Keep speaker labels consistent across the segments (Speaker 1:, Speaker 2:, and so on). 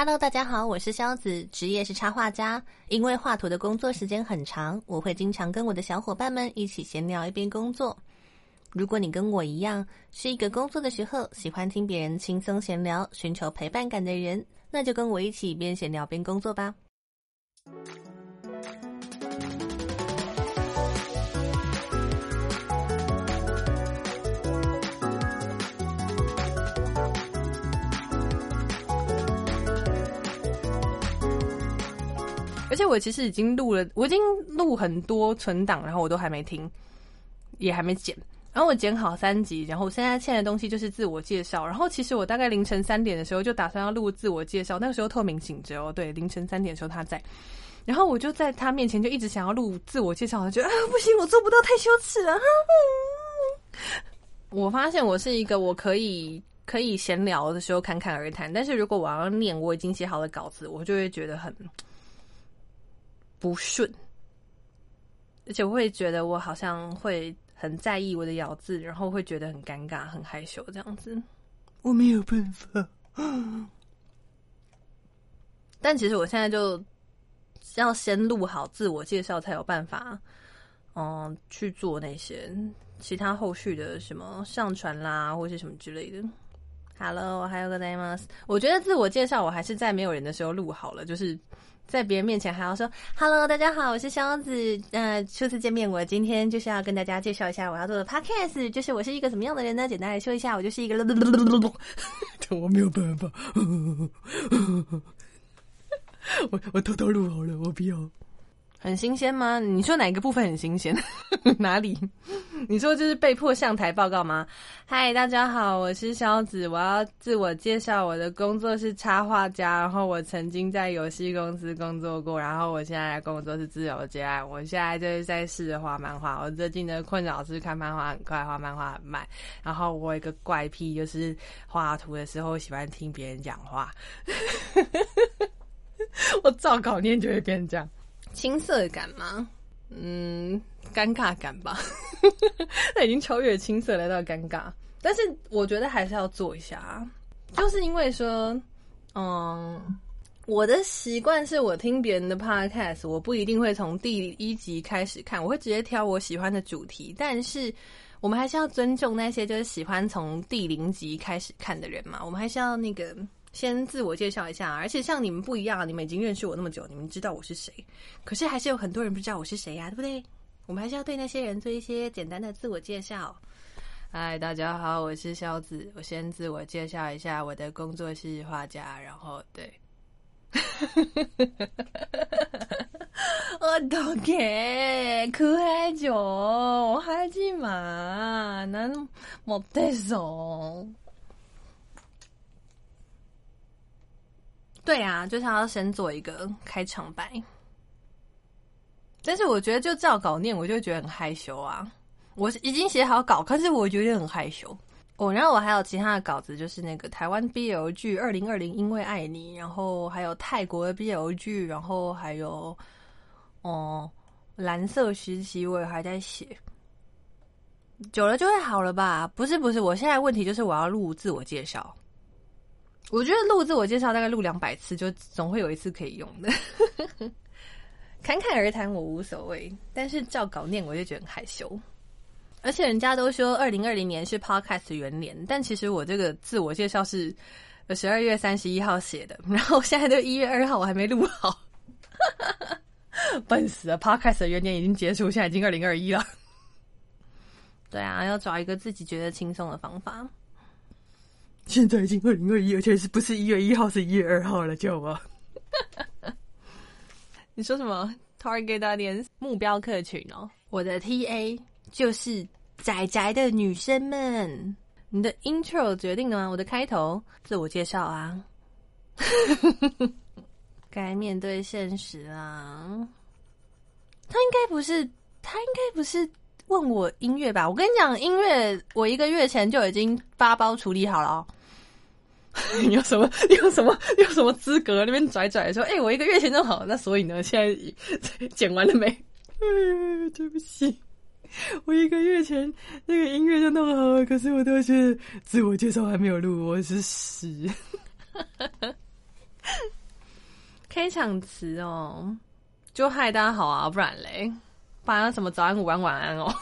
Speaker 1: Hello，大家好，我是肖子，职业是插画家。因为画图的工作时间很长，我会经常跟我的小伙伴们一起闲聊一边工作。如果你跟我一样是一个工作的时候喜欢听别人轻松闲聊、寻求陪伴感的人，那就跟我一起边闲聊边工作吧。且我其实已经录了，我已经录很多存档，然后我都还没听，也还没剪。然后我剪好三集，然后现在欠的东西就是自我介绍。然后其实我大概凌晨三点的时候就打算要录自我介绍，那个时候透明醒着哦，对，凌晨三点的时候他在，然后我就在他面前就一直想要录自我介绍，我觉得啊不行，我做不到，太羞耻了。我发现我是一个我可以可以闲聊的时候侃侃而谈，但是如果我要念我已经写好的稿子，我就会觉得很不顺，而且我会觉得我好像会。很在意我的咬字，然后会觉得很尴尬、很害羞这样子。我没有办法，但其实我现在就要先录好自我介绍，才有办法，嗯，去做那些其他后续的什么上传啦，或是什么之类的。Hello，还有个 name，我觉得自我介绍我还是在没有人的时候录好了，就是。在别人面前还要说 “Hello，大家好，我是肖子。”呃，初次见面，我今天就是要跟大家介绍一下我要做的 Podcast，就是我是一个什么样的人呢？简单来说一下，我就是一个 我没有办法，我我偷偷录好了，我不要。很新鲜吗？你说哪个部分很新鲜？哪里？你说就是被迫上台报告吗？嗨，大家好，我是肖子，我要自我介绍，我的工作是插画家，然后我曾经在游戏公司工作过，然后我现在的工作是自由接案，我现在就是在试着画漫画。我最近的困扰是看漫画很快，画漫画很慢，然后我一个怪癖就是画图的时候喜欢听别人讲话，我照稿念就会变这样。青涩感吗？嗯，尴尬感吧。那已经超越青涩来到尴尬，但是我觉得还是要做一下，就是因为说，嗯，我的习惯是我听别人的 podcast，我不一定会从第一集开始看，我会直接挑我喜欢的主题。但是我们还是要尊重那些就是喜欢从第零集开始看的人嘛，我们还是要那个。先自我介绍一下，而且像你们不一样，你们已经认识我那么久，你们知道我是谁。可是还是有很多人不知道我是谁呀，对不对？我们还是要对那些人做一些简单的自我介绍。嗨，大家好，我是肖子。我先自我介绍一下，我的工作是画家。然后，对，我都给可爱久，我还记嘛？能莫得送。对啊，就是要先做一个开场白，但是我觉得就照稿念，我就觉得很害羞啊。我已经写好稿，可是我觉得很害羞。哦，然后我还有其他的稿子，就是那个台湾 BL 剧《二零二零因为爱你》，然后还有泰国的 BL 剧，然后还有哦蓝色时期，我也还在写。久了就会好了吧？不是不是，我现在问题就是我要录自我介绍。我觉得录自我介绍大概录两百次，就总会有一次可以用的。侃侃而谈我无所谓，但是照稿念我就觉得很害羞。而且人家都说二零二零年是 Podcast 元年，但其实我这个自我介绍是十二月三十一号写的，然后现在都一月二号，我还没录好，笨死了！Podcast 元年已经结束，现在已经二零二一了。对啊，要找一个自己觉得轻松的方法。现在已经二零二一，而且是不是一月一号，是一月二号了，叫我。你说什么？Target audience 目标客群哦，我的 TA 就是宅宅的女生们。你的 intro 决定了吗？我的开头自我介绍啊。该面对现实啊。他应该不是，他应该不是问我音乐吧？我跟你讲，音乐我一个月前就已经发包处理好了。你有什么？你有什么？你有什么资格那边拽拽说？哎，我一个月前就好，那所以呢？现在剪完了没？嗯，对不起，我一个月前那个音乐就弄好了，可是我都是自我介绍还没有录，我是屎。开场词哦，就嗨大家好啊，不然嘞，不然什么早安、午安、晚安哦。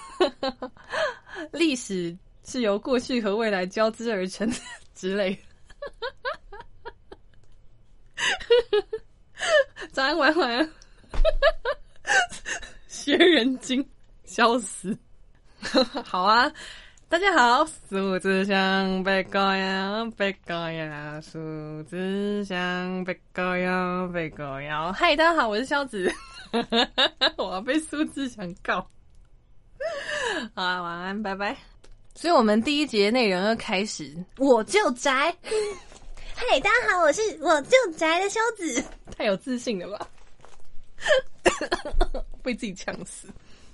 Speaker 1: 历史是由过去和未来交织而成之类。早安，晚安，晚安。学人精，笑死。好啊。大家好，数字香被高呀，被高呀，数字香被高呀，被高呀。嗨，大家好，我是肖子，我要被数字香告。好啊，晚安，拜拜。所以，我们第一节内容要开始，我就宅。
Speaker 2: 嗨，大家好，我是我就宅的修子，
Speaker 1: 太有自信了吧？被自己呛死。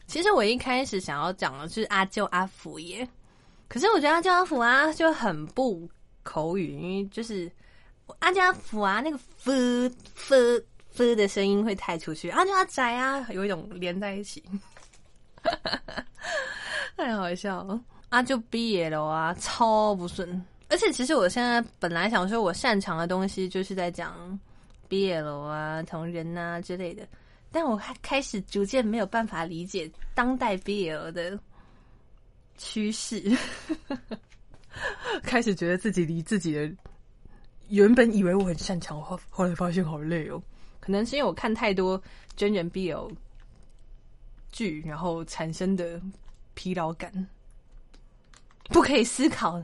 Speaker 1: 其实我一开始想要讲的是阿舅阿福耶。可是我觉得阿舅阿福啊就很不口语，因为就是阿舅阿福啊那个 f f f 的声音会太出去，阿舅阿宅啊有一种连在一起，太好笑了。阿舅毕业了啊，超不顺。而且其实我现在本来想说我擅长的东西就是在讲毕业了啊、同人啊之类的，但我开始逐渐没有办法理解当代毕业了的。趋势，开始觉得自己离自己的原本以为我很擅长，后后来发现好累哦。可能是因为我看太多真人 BL 剧，然后产生的疲劳感。不可以思考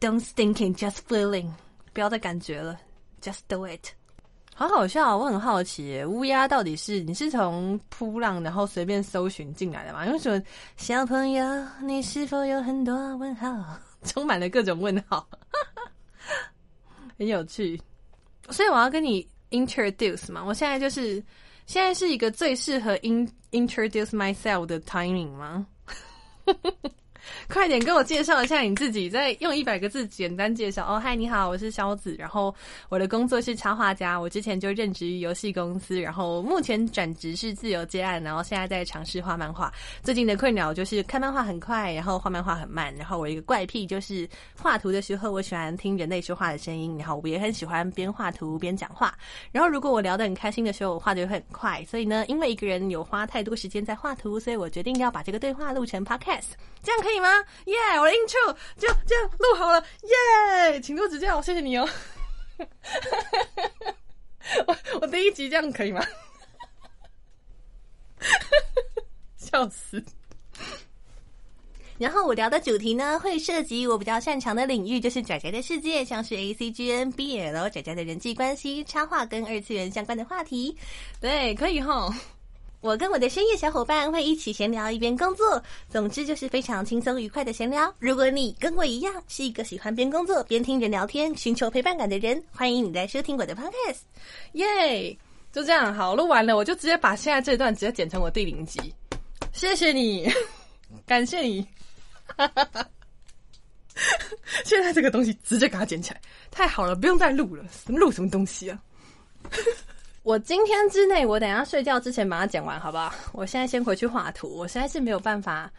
Speaker 1: ，Don't thinking, just feeling，不要再感觉了，just do it。好好笑，我很好奇，乌鸦到底是你是从扑浪然后随便搜寻进来的吗？因为什么小朋友，你是否有很多问号，充满了各种问号，很有趣。所以我要跟你 introduce 嘛，我现在就是现在是一个最适合 in introduce myself 的 timing 吗？快点跟我介绍一下你自己，再用一百个字简单介绍。哦，嗨，你好，我是肖子，然后我的工作是插画家，我之前就任职于游戏公司，然后目前转职是自由接案，然后现在在尝试画漫画。最近的困扰就是看漫画很快，然后画漫画很慢。然后我一个怪癖就是画图的时候，我喜欢听人类说话的声音，然后我也很喜欢边画图边讲话。然后如果我聊得很开心的时候，我画的会很快。所以呢，因为一个人有花太多时间在画图，所以我决定要把这个对话录成 podcast，这样可以吗？耶！我的 intro 就这样录好了，耶！请多指教，谢谢你哦。我我第一集这样可以吗？笑死！
Speaker 2: 然后我聊的主题呢，会涉及我比较擅长的领域，就是仔仔的世界，像是 A C G N B L 仔仔的人际关系、插画跟二次元相关的话题。
Speaker 1: 对，可以哈。
Speaker 2: 我跟我的深夜小伙伴会一起闲聊，一边工作，总之就是非常轻松愉快的闲聊。如果你跟我一样是一个喜欢边工作边听人聊天、寻求陪伴感的人，欢迎你来收听我的 podcast。
Speaker 1: 耶，就这样，好，录完了，我就直接把现在这段直接剪成我第零集。谢谢你，感谢你。现在这个东西直接给它剪起来，太好了，不用再录了，录什么东西啊？我今天之内，我等下睡觉之前把它剪完，好不好？我现在先回去画图，我现在是没有办法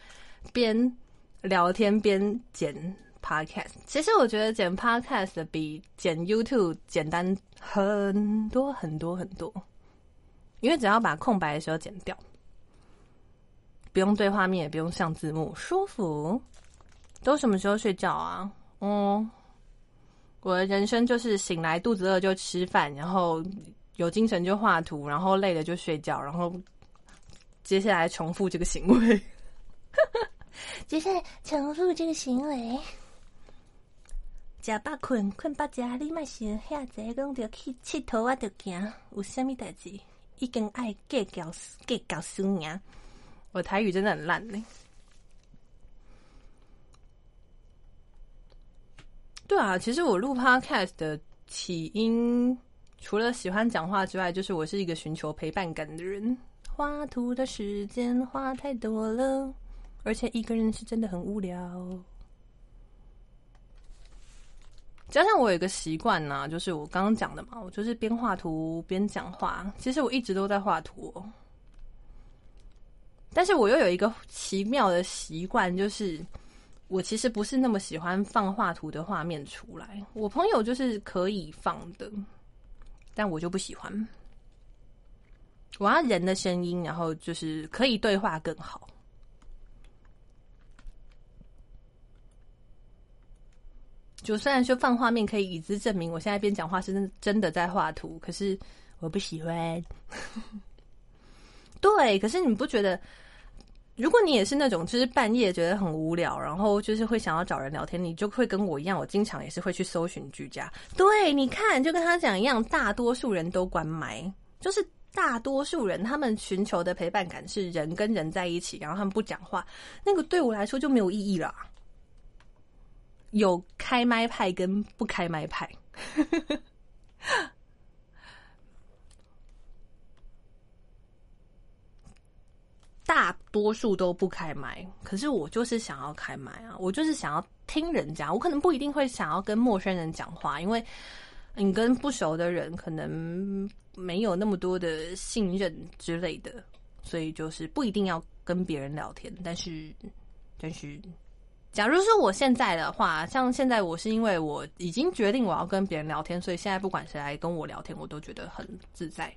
Speaker 1: 边聊天边剪 podcast。其实我觉得剪 podcast 比剪 YouTube 简单很多很多很多，因为只要把空白的时候剪掉，不用对画面，也不用上字幕，舒服。都什么时候睡觉啊？嗯，我的人生就是醒来肚子饿就吃饭，然后。有精神就画图，然后累了就睡觉，然后接下来重复这个行为。
Speaker 2: 接下来重复这个行为。食饱困，困饱食，你莫想遐济，讲着去佚佗啊，着行，有虾米代志？已经爱计较计较输赢。
Speaker 1: 我台语真的很烂呢。对啊，其实我录 Podcast 的起因。除了喜欢讲话之外，就是我是一个寻求陪伴感的人。画图的时间花太多了，而且一个人是真的很无聊。加上我有一个习惯呢，就是我刚刚讲的嘛，我就是边画图边讲话。其实我一直都在画图，但是我又有一个奇妙的习惯，就是我其实不是那么喜欢放画图的画面出来。我朋友就是可以放的。但我就不喜欢，我要人的声音，然后就是可以对话更好。就虽然说放画面可以以资证明，我现在边讲话是真真的在画图，可是我不喜欢。对，可是你不觉得？如果你也是那种，就是半夜觉得很无聊，然后就是会想要找人聊天，你就会跟我一样，我经常也是会去搜寻居家。对，你看，就跟他讲一样，大多数人都关麦，就是大多数人他们寻求的陪伴感是人跟人在一起，然后他们不讲话，那个对我来说就没有意义了。有开麦派跟不开麦派。大多数都不开麦，可是我就是想要开麦啊！我就是想要听人家，我可能不一定会想要跟陌生人讲话，因为你跟不熟的人可能没有那么多的信任之类的，所以就是不一定要跟别人聊天。但是，但是，假如说我现在的话，像现在我是因为我已经决定我要跟别人聊天，所以现在不管谁来跟我聊天，我都觉得很自在。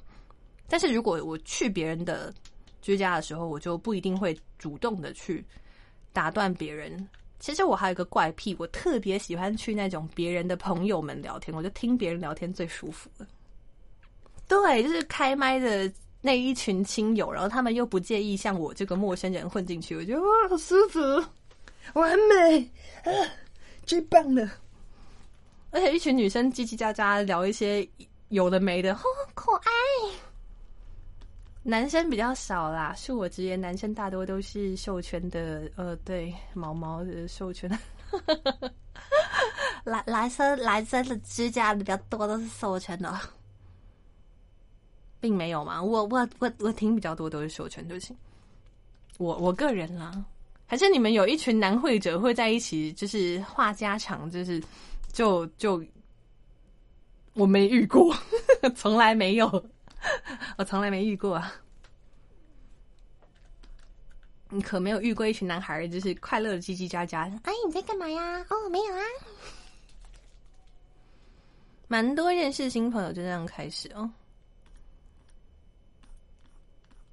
Speaker 1: 但是如果我去别人的，居家的时候，我就不一定会主动的去打断别人。其实我还有一个怪癖，我特别喜欢去那种别人的朋友们聊天，我就听别人聊天最舒服了。对，就是开麦的那一群亲友，然后他们又不介意像我这个陌生人混进去，我觉得哇，好舒服，完美啊，最棒了！而且一群女生叽叽喳喳聊一些有的没的，好可爱。男生比较少啦，恕我直言，男生大多都是授权的，呃，对，毛毛的授权。
Speaker 2: 男男生男生的指甲比较多，都是授权的，
Speaker 1: 并没有嘛。我我我我听比较多都是授权，对不起。我我个人啦，还是你们有一群男会者会在一起，就是话家常，就是就就我没遇过，从来没有。我从来没遇过啊！你可没有遇过一群男孩，就是快乐的叽叽喳喳。
Speaker 2: 哎，你在干嘛呀？哦，没有啊。
Speaker 1: 蛮多认识新朋友就这样开始哦。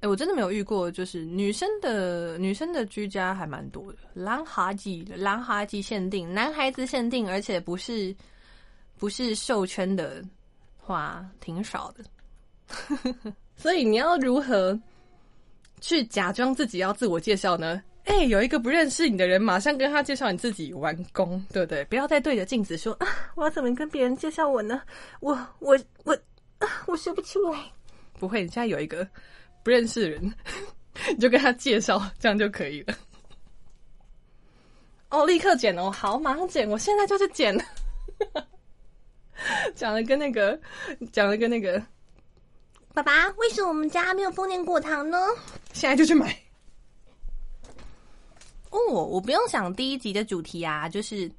Speaker 1: 哎，我真的没有遇过，就是女生的女生的居家还蛮多的。蓝哈季，蓝哈季限定，男孩子限定，而且不是不是授圈的话，挺少的。所以你要如何去假装自己要自我介绍呢？哎，有一个不认识你的人，马上跟他介绍你自己，完工，对不对？不要再对着镜子说啊，我要怎么跟别人介绍我呢？我我我啊，我说不出来。不会，你现在有一个不认识的人，你就跟他介绍，这样就可以了。哦，立刻剪哦，好，马上剪，我现在就是剪。讲的跟那个，讲的跟那个。
Speaker 2: 爸爸，为什么我们家没有丰年果糖呢？
Speaker 1: 现在就去买。哦，我不用想第一集的主题啊，就是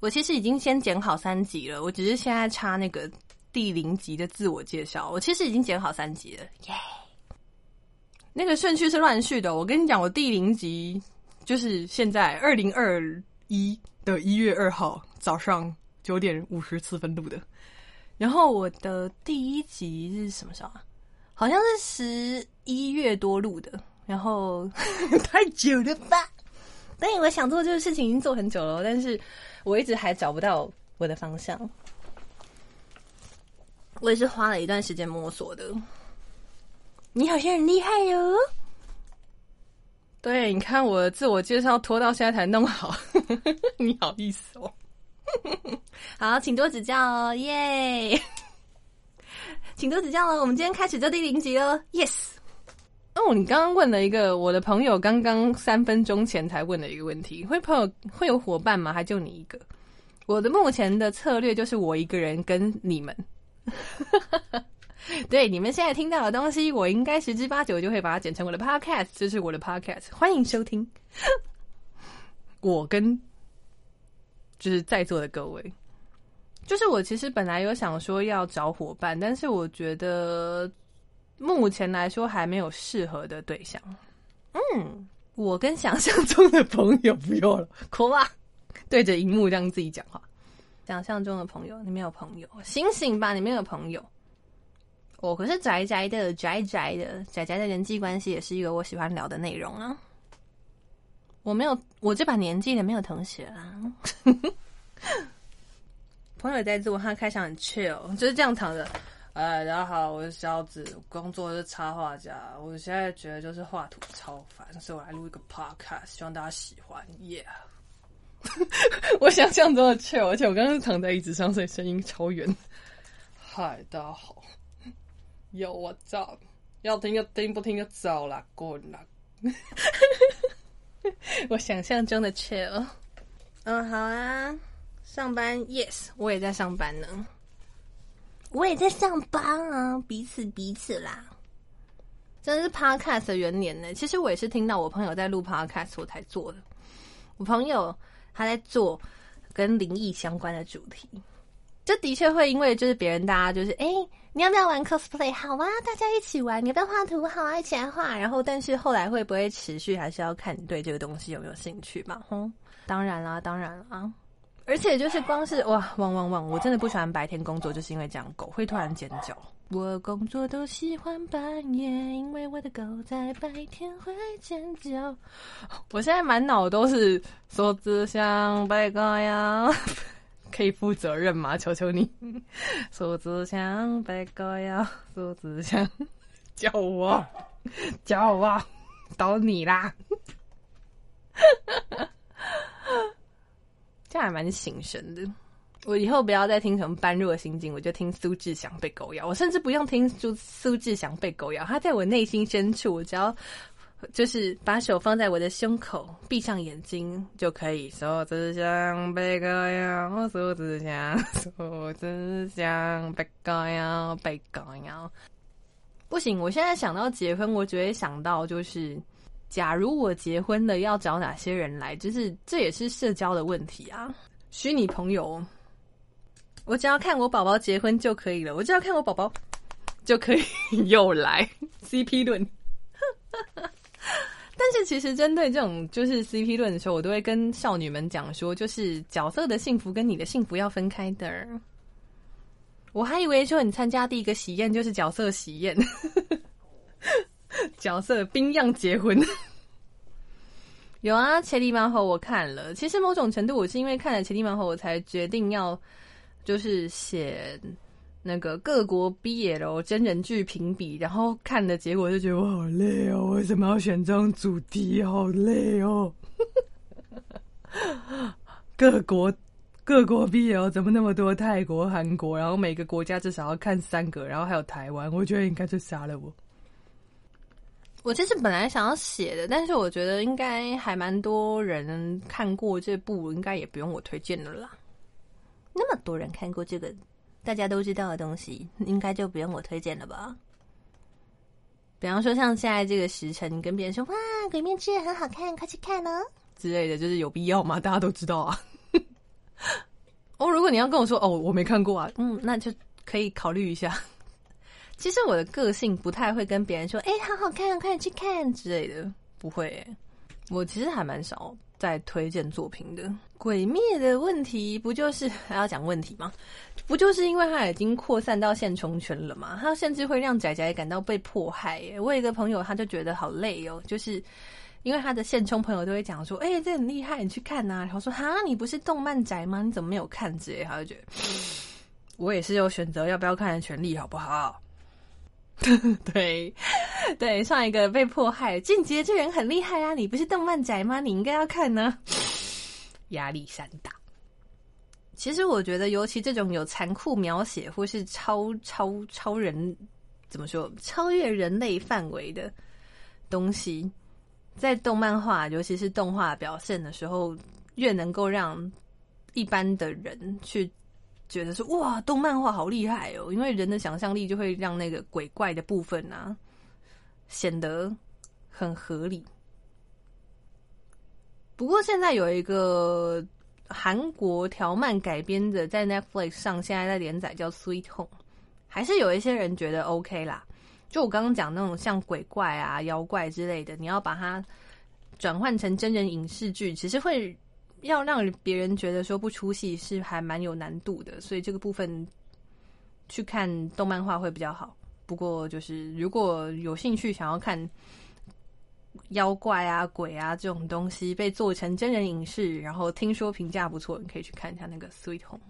Speaker 1: 我其实已经先剪好三集了，我只是现在插那个第零集的自我介绍。我其实已经剪好三集了，耶！那个顺序是乱序的。我跟你讲，我第零集就是现在二零二一的一月二号早上九点五十四分录的，然后我的第一集是什么时候啊？好像是十一月多录的，然后 太久了吧？但我想做这个事情已经做很久了，但是我一直还找不到我的方向。我也是花了一段时间摸索的。你好像很厉害哟！对，你看我自我介绍拖到现在才弄好，你好意思哦？好，请多指教哦，耶！请多指教了，我们今天开始这第零集了。Yes。哦，你刚刚问了一个我的朋友，刚刚三分钟前才问的一个问题：会朋友会有伙伴吗？还就你一个？我的目前的策略就是我一个人跟你们。对，你们现在听到的东西，我应该十之八九就会把它剪成我的 Podcast，这是我的 Podcast，欢迎收听。我跟就是在座的各位。就是我其实本来有想说要找伙伴，但是我觉得目前来说还没有适合的对象。嗯，我跟想象中的朋友不用了，哭吧！对着荧幕这样自己讲话。想象中的朋友，你没有朋友，醒醒吧！你没有朋友。我，可是宅宅的宅宅的宅宅的人际关系也是一个我喜欢聊的内容啊。我没有，我这把年纪的没有同学啊。朋友也在做，他开场很 chill，就是这样躺着。哎，大家好，我是小子，工作是插画家。我现在觉得就是画图超烦，所以我来录一个 podcast，希望大家喜欢。Yeah，我想象中的 chill，而且我刚刚躺在椅子上，所以声音超远。嗨，大家好，有我照，要听就听，不听就走了，滚了。我想象中的 chill。嗯，好啊。上班，yes，我也在上班呢。
Speaker 2: 我也在上班啊，彼此彼此啦。
Speaker 1: 真是 podcast 的元年呢。其实我也是听到我朋友在录 podcast 我才做的。我朋友他在做跟灵异相关的主题，这的确会因为就是别人大家就是哎，你要不要玩 cosplay？好啊，大家一起玩。你要不要画图？好啊，一起来画。然后，但是后来会不会持续，还是要看你对这个东西有没有兴趣嘛。哼，当然啦，当然啦。而且就是光是哇汪汪汪！我真的不喜欢白天工作，就是因为这样狗会突然尖叫。我工作都喜欢半夜，因为我的狗在白天会尖叫。我现在满脑都是说只想白狗咬，可以负责任吗？求求你！说只想白狗咬，说只想叫我叫我，到你啦！这还蛮醒神的。我以后不要再听什么般若心经，我就听苏志祥被狗咬。我甚至不用听苏苏志祥被狗咬，他在我内心深处，我只要就是把手放在我的胸口，闭上眼睛就可以。苏志祥被狗咬，苏志祥，苏志祥被狗咬，被狗咬。不行，我现在想到结婚，我只会想到就是。假如我结婚了，要找哪些人来？就是这也是社交的问题啊。虚拟朋友，我只要看我宝宝结婚就可以了。我只要看我宝宝就可以又来 CP 论。但是其实针对这种就是 CP 论的时候，我都会跟少女们讲说，就是角色的幸福跟你的幸福要分开的。我还以为说你参加第一个喜宴就是角色喜宴。角色冰样结婚，有啊，《千里马后》我看了。其实某种程度，我是因为看了《千里马后》，我才决定要就是写那个各国 BL 真人剧评比。然后看的结果就觉得我好累哦，为什么要选这种主题？好累哦！各国各国 BL 怎么那么多？泰国、韩国，然后每个国家至少要看三个，然后还有台湾，我觉得应该就杀了我。我其实本来想要写的，但是我觉得应该还蛮多人看过这部，应该也不用我推荐的啦。
Speaker 2: 那么多人看过这个大家都知道的东西，应该就不用我推荐了吧？
Speaker 1: 比方说像现在这个时辰，你跟别人说
Speaker 2: 哇，《鬼灭之刃》很好看，快去看哦
Speaker 1: 之类的，就是有必要吗？大家都知道啊。哦，如果你要跟我说哦，我没看过啊，嗯，那就可以考虑一下。其实我的个性不太会跟别人说“哎，好好看，快点去看”之类的，不会。我其实还蛮少在推荐作品的。《鬼灭》的问题不就是还要讲问题吗？不就是因为它已经扩散到现充圈了吗？它甚至会让仔仔感到被迫害。我有一个朋友，他就觉得好累哦，就是因为他的现充朋友都会讲说：“哎，这很厉害，你去看呐。”然后说：“哈，你不是动漫宅吗？你怎么没有看？”之类，他就觉得我也是有选择要不要看的权利，好不好？对，对，上一个被迫害，俊杰这人很厉害啊！你不是动漫宅吗？你应该要看呢。压力山大。其实我觉得，尤其这种有残酷描写或是超超超人怎么说，超越人类范围的东西，在动漫画，尤其是动画表现的时候，越能够让一般的人去。觉得说哇，动漫画好厉害哦！因为人的想象力就会让那个鬼怪的部分啊显得很合理。不过现在有一个韩国条漫改编的，在 Netflix 上现在在连载，叫《Sweet Home》，还是有一些人觉得 OK 啦。就我刚刚讲那种像鬼怪啊、妖怪之类的，你要把它转换成真人影视剧，其实会。要让别人觉得说不出戏是还蛮有难度的，所以这个部分去看动漫画会比较好。不过就是如果有兴趣想要看妖怪啊、鬼啊这种东西被做成真人影视，然后听说评价不错，你可以去看一下那个《Sweet Home》。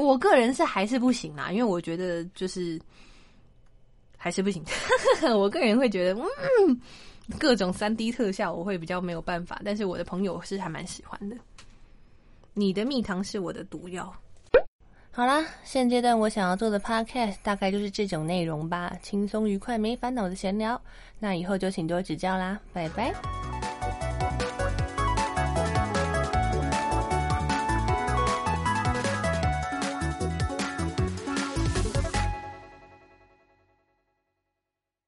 Speaker 1: 我个人是还是不行啦，因为我觉得就是还是不行。我个人会觉得，嗯，各种三 D 特效我会比较没有办法，但是我的朋友是还蛮喜欢的。你的蜜糖是我的毒药。
Speaker 2: 好啦，现阶段我想要做的 podcast 大概就是这种内容吧，轻松愉快、没烦恼的闲聊。那以后就请多指教啦，拜拜。